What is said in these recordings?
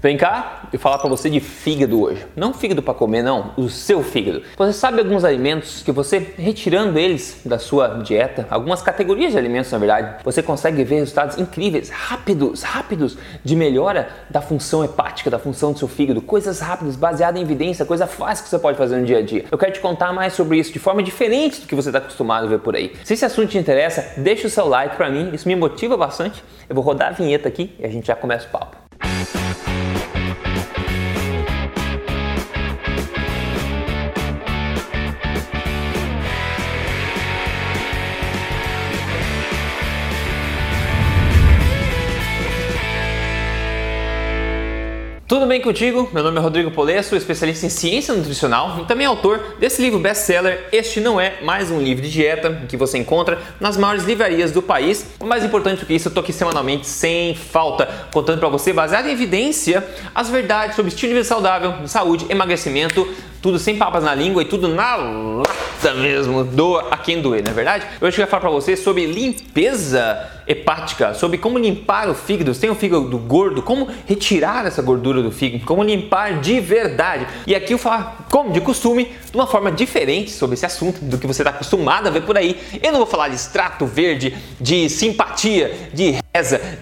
Vem cá e falar para você de fígado hoje. Não fígado para comer, não, o seu fígado. Você sabe alguns alimentos que você retirando eles da sua dieta, algumas categorias de alimentos, na verdade, você consegue ver resultados incríveis, rápidos, rápidos de melhora da função hepática, da função do seu fígado, coisas rápidas, baseadas em evidência, coisa fácil que você pode fazer no dia a dia. Eu quero te contar mais sobre isso de forma diferente do que você está acostumado a ver por aí. Se esse assunto te interessa, deixa o seu like para mim, isso me motiva bastante. Eu vou rodar a vinheta aqui e a gente já começa o papo. Tudo bem contigo? Meu nome é Rodrigo Polesso, especialista em ciência nutricional e também autor desse livro best-seller Este Não É Mais Um Livro de Dieta, que você encontra nas maiores livrarias do país. Mais importante do que isso, eu tô aqui semanalmente sem falta, contando para você, baseado em evidência, as verdades sobre estilo de vida saudável, saúde, emagrecimento, tudo sem papas na língua e tudo na lata mesmo, doa a quem doer, não é verdade? Hoje eu quero falar para você sobre limpeza hepática, sobre como limpar o fígado, se tem o fígado gordo, como retirar essa gordura do fígado, como limpar de verdade. E aqui eu falo, como de costume, de uma forma diferente sobre esse assunto do que você está acostumado a ver por aí. Eu não vou falar de extrato verde, de simpatia, de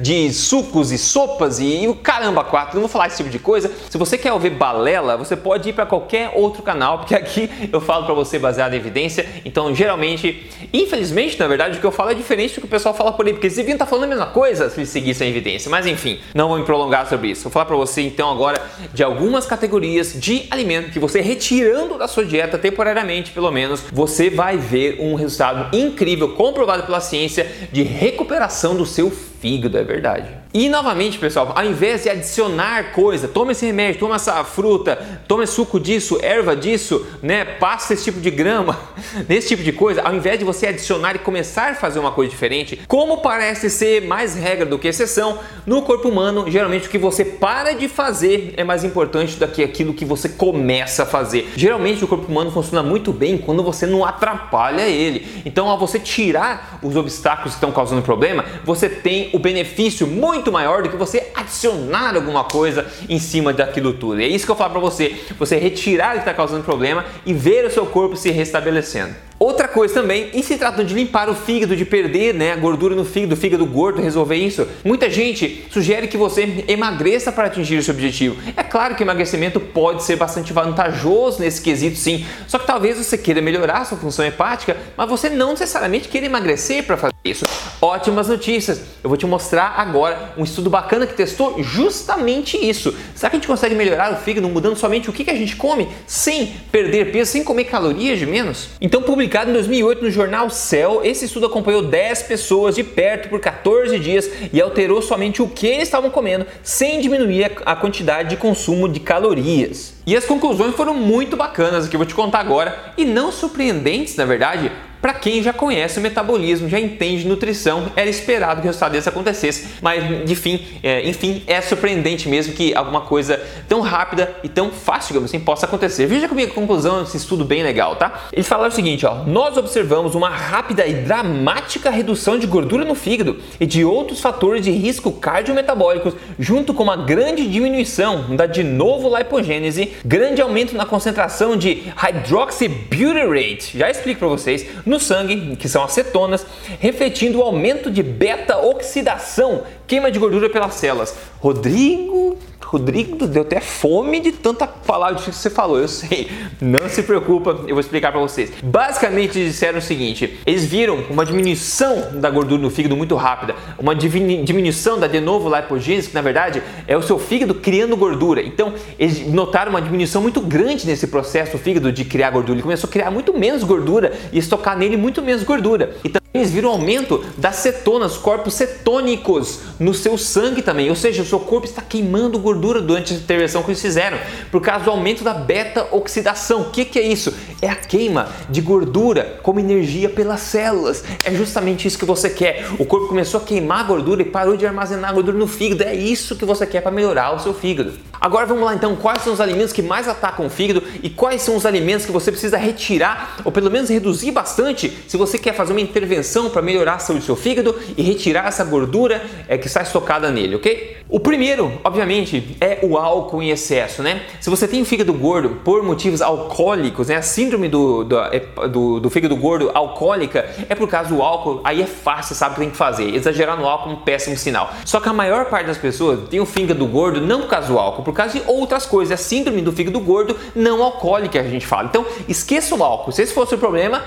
de sucos e sopas e, e o caramba quatro, não vou falar esse tipo de coisa. Se você quer ouvir balela, você pode ir para qualquer outro canal, porque aqui eu falo para você baseado em evidência. Então, geralmente, infelizmente, na verdade, o que eu falo é diferente do que o pessoal fala por aí, porque eles deviam estar tá falando a mesma coisa se eles seguissem a evidência. Mas enfim, não vou me prolongar sobre isso. Vou falar para você então agora de algumas categorias de alimento que você retirando da sua dieta temporariamente, pelo menos, você vai ver um resultado incrível, comprovado pela ciência, de recuperação do seu fígado, é verdade. E novamente, pessoal, ao invés de adicionar coisa, toma esse remédio, toma essa fruta, toma suco disso, erva disso, né? Passa esse tipo de grama, nesse tipo de coisa, ao invés de você adicionar e começar a fazer uma coisa diferente, como parece ser mais regra do que exceção, no corpo humano, geralmente o que você para de fazer é mais importante do que aquilo que você começa a fazer. Geralmente o corpo humano funciona muito bem quando você não atrapalha ele. Então, ao você tirar os obstáculos que estão causando problema, você tem o benefício muito maior do que você adicionar alguma coisa em cima daquilo tudo. E é isso que eu falo para você, você retirar o que está causando problema e ver o seu corpo se restabelecendo. Outra coisa também, e se tratando de limpar o fígado, de perder né, a gordura no fígado, o fígado gordo, resolver isso, muita gente sugere que você emagreça para atingir esse objetivo. É claro que emagrecimento pode ser bastante vantajoso nesse quesito, sim, só que talvez você queira melhorar sua função hepática, mas você não necessariamente queira emagrecer para fazer isso. Ótimas notícias! Eu vou te mostrar agora um estudo bacana que testou justamente isso. Será que a gente consegue melhorar o fígado mudando somente o que a gente come, sem perder peso, sem comer calorias de menos? Então, Publicado em 2008 no jornal Cell, esse estudo acompanhou 10 pessoas de perto por 14 dias e alterou somente o que eles estavam comendo, sem diminuir a quantidade de consumo de calorias. E as conclusões foram muito bacanas, que eu vou te contar agora, e não surpreendentes, na verdade, para quem já conhece o metabolismo, já entende nutrição, era esperado que o resultado desse acontecesse, mas enfim, é, enfim, é surpreendente mesmo que alguma coisa tão rápida e tão fácil, digamos assim, possa acontecer. Veja comigo a conclusão desse estudo bem legal, tá? Eles falaram o seguinte, ó, nós observamos uma rápida e dramática redução de gordura no fígado e de outros fatores de risco cardiometabólicos, junto com uma grande diminuição da de novo lipogênese, grande aumento na concentração de hydroxybutyrate, já explico para vocês, no no sangue, que são acetonas, refletindo o aumento de beta-oxidação, queima de gordura pelas células. Rodrigo, Rodrigo, deu até fome de tanta palavra que você falou, eu sei. Não se preocupa, eu vou explicar para vocês. Basicamente disseram o seguinte: eles viram uma diminuição da gordura no fígado muito rápida, uma diminuição da de novo lipogênese, que na verdade é o seu fígado criando gordura. Então eles notaram uma diminuição muito grande nesse processo do fígado de criar gordura. Ele começou a criar muito menos gordura e estocar nele muito menos gordura. Então eles viram aumento das cetonas, corpos cetônicos no seu sangue também, ou seja, o seu corpo está queimando gordura durante a intervenção que eles fizeram, por causa do aumento da beta-oxidação. O que, que é isso? É a queima de gordura como energia pelas células. É justamente isso que você quer. O corpo começou a queimar gordura e parou de armazenar gordura no fígado. É isso que você quer para melhorar o seu fígado. Agora vamos lá então, quais são os alimentos que mais atacam o fígado e quais são os alimentos que você precisa retirar ou pelo menos reduzir bastante se você quer fazer uma intervenção para melhorar a saúde do seu fígado e retirar essa gordura é, que está estocada nele, ok? O primeiro, obviamente, é o álcool em excesso, né? Se você tem fígado gordo por motivos alcoólicos, né? A síndrome do, do, é, do, do fígado gordo alcoólica é por causa do álcool, aí é fácil, sabe o que tem que fazer. Exagerar no álcool é um péssimo sinal. Só que a maior parte das pessoas tem o fígado gordo não por causa do álcool, por causa de outras coisas. É a síndrome do fígado gordo não alcoólica que a gente fala. Então, esqueça o álcool. Se esse fosse o problema,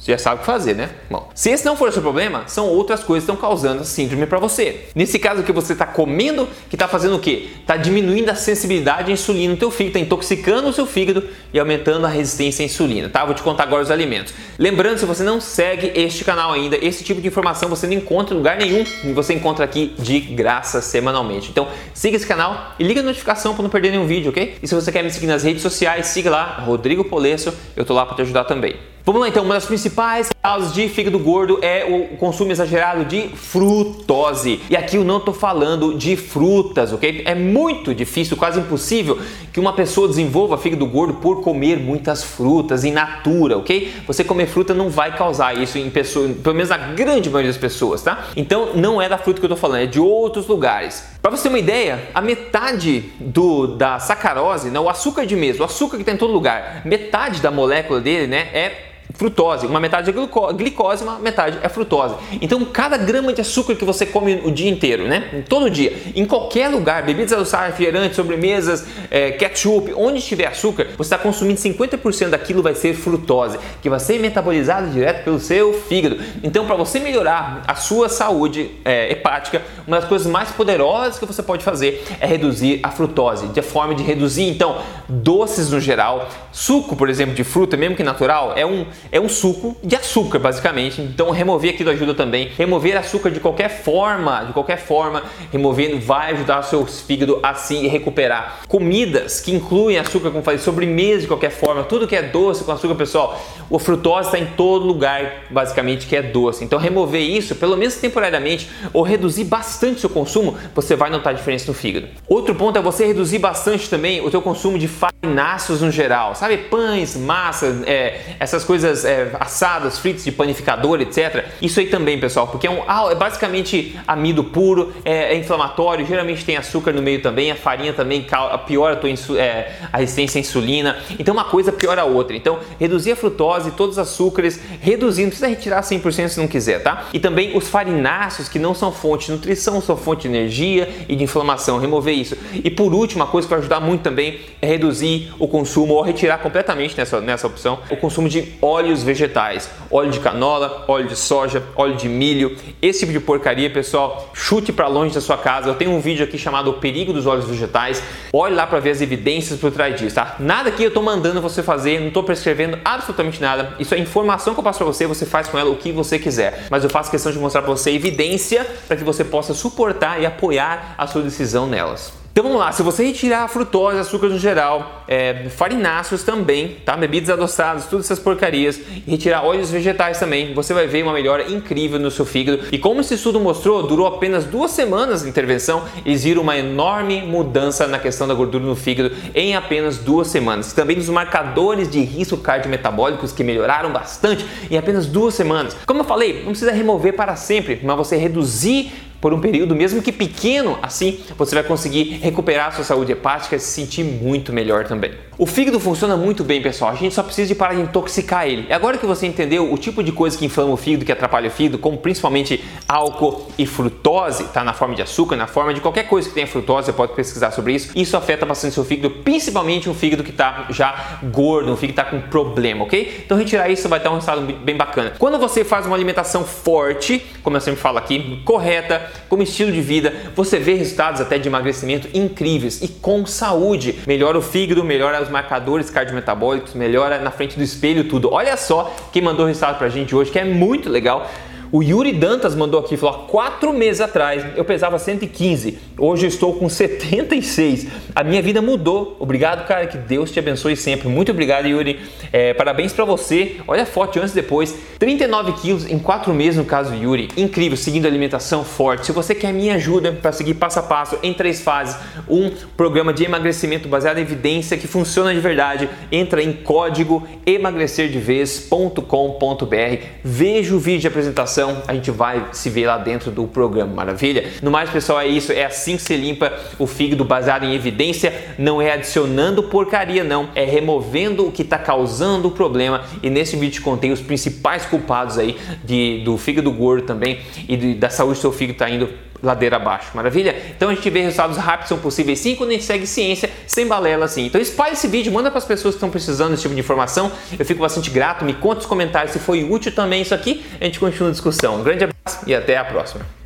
você já sabe o que fazer, né? Bom, se esse não for o seu problema, são outras coisas que estão causando a síndrome para você. Nesse caso, que você está comendo, que está fazendo o quê? Está diminuindo a sensibilidade à insulina no teu fígado, está intoxicando o seu fígado e aumentando a resistência à insulina, tá? Vou te contar agora os alimentos. Lembrando, se você não segue este canal ainda, esse tipo de informação você não encontra em lugar nenhum e você encontra aqui de graça semanalmente. Então, siga esse canal e liga a notificação para não perder nenhum vídeo, ok? E se você quer me seguir nas redes sociais, siga lá, Rodrigo Polesso, eu tô lá para te ajudar também. Vamos lá então, uma das principais causas de fígado gordo é o consumo exagerado de frutose. E aqui eu não estou falando de frutas, ok? É muito difícil, quase impossível que uma pessoa desenvolva fígado gordo por comer muitas frutas in natura, ok? Você comer fruta não vai causar isso em pessoas, pelo menos na grande maioria das pessoas, tá? Então não é da fruta que eu estou falando, é de outros lugares. Para você ter uma ideia, a metade do, da sacarose, né, o açúcar de mesa, o açúcar que está em todo lugar, metade da molécula dele, né, é frutose. Uma metade é glicose, uma metade é frutose. Então, cada grama de açúcar que você come o dia inteiro, né? Todo dia, em qualquer lugar, bebidas adoçadas, refrigerantes, sobremesas, é, ketchup, onde tiver açúcar, você está consumindo 50% daquilo vai ser frutose, que vai ser metabolizado direto pelo seu fígado. Então, para você melhorar a sua saúde é, hepática, uma das coisas mais poderosas que você pode fazer é reduzir a frutose, de forma de reduzir, então, doces no geral, suco, por exemplo, de fruta, mesmo que natural, é um é um suco de açúcar, basicamente. Então, remover aquilo ajuda também. Remover açúcar de qualquer forma, de qualquer forma, removendo vai ajudar o seu fígado a se recuperar. Comidas que incluem açúcar, como falei, sobremesa de qualquer forma, tudo que é doce com açúcar, pessoal, o frutose está em todo lugar, basicamente, que é doce. Então, remover isso, pelo menos temporariamente, ou reduzir bastante o seu consumo, você vai notar a diferença no fígado. Outro ponto é você reduzir bastante também o seu consumo de farináceos no geral, sabe? Pães, massas, é, essas coisas é, assadas, fritas de panificador, etc. Isso aí também, pessoal, porque é, um, é basicamente amido puro, é, é, inflamatório, geralmente tem açúcar no meio também, a farinha também piora a, tua é, a resistência à insulina. Então uma coisa piora a outra. Então reduzir a frutose, todos os açúcares, reduzindo, precisa retirar 100% se não quiser, tá? E também os farináceos que não são fonte de nutrição, são fonte de energia e de inflamação, remover isso. E por último, uma coisa que vai ajudar muito também é reduzir o consumo ou retirar completamente nessa, nessa opção o consumo de óleo óleos vegetais, óleo de canola, óleo de soja, óleo de milho, esse tipo de porcaria, pessoal, chute para longe da sua casa. Eu tenho um vídeo aqui chamado O Perigo dos Óleos Vegetais. Olhe lá para ver as evidências por trás disso, tá? Nada que eu estou mandando você fazer, não estou prescrevendo absolutamente nada. Isso é informação que eu passo para você, você faz com ela o que você quiser. Mas eu faço questão de mostrar para você evidência para que você possa suportar e apoiar a sua decisão nelas. Então vamos lá, se você retirar a frutose, açúcar no geral, é, farináceos também, tá? Bebidas adoçadas, todas essas porcarias, e retirar óleos vegetais também, você vai ver uma melhora incrível no seu fígado. E como esse estudo mostrou, durou apenas duas semanas de intervenção, eles viram uma enorme mudança na questão da gordura no fígado em apenas duas semanas. Também dos marcadores de risco cardiometabólicos que melhoraram bastante em apenas duas semanas. Como eu falei, não precisa remover para sempre, mas você reduzir por um período, mesmo que pequeno, assim você vai conseguir recuperar a sua saúde hepática e se sentir muito melhor também. O fígado funciona muito bem, pessoal. A gente só precisa de parar de intoxicar ele. E agora que você entendeu o tipo de coisa que inflama o fígado, que atrapalha o fígado, como principalmente álcool e frutose, tá na forma de açúcar, na forma de qualquer coisa que tenha frutose, você pode pesquisar sobre isso. Isso afeta bastante o seu fígado, principalmente um fígado que está já gordo, um fígado que está com problema, ok? Então retirar isso vai dar um resultado bem bacana. Quando você faz uma alimentação forte, como eu sempre falo aqui, correta, como estilo de vida, você vê resultados até de emagrecimento incríveis e com saúde. Melhora o fígado, melhora os marcadores cardiometabólicos, melhora na frente do espelho tudo. Olha só quem mandou o resultado pra gente hoje, que é muito legal. O Yuri Dantas mandou aqui, falou: quatro meses atrás eu pesava 115, hoje estou com 76. a minha vida mudou. Obrigado, cara, que Deus te abençoe sempre. Muito obrigado, Yuri. É, parabéns para você. Olha a foto antes e depois. 39 quilos em 4 meses no caso Yuri. Incrível, seguindo alimentação forte. Se você quer minha ajuda para seguir passo a passo em três fases, um programa de emagrecimento baseado em evidência que funciona de verdade, entra em código emagrecerdevez.com.br. Veja o vídeo de apresentação, a gente vai se ver lá dentro do programa, maravilha? No mais, pessoal, é isso, é assim que se limpa o fígado baseado em evidência, não é adicionando porcaria não, é removendo o que está causando o problema e nesse vídeo contei os principais culpados aí de, do fígado gordo também e de, da saúde do seu fígado está indo ladeira abaixo, maravilha? Então a gente vê resultados rápidos são possíveis sim quando a gente segue ciência sem balela assim. Então espalhe esse vídeo, manda para as pessoas que estão precisando desse tipo de informação. Eu fico bastante grato, me conta nos comentários se foi útil também isso aqui. A gente continua a discussão. Um grande abraço e até a próxima.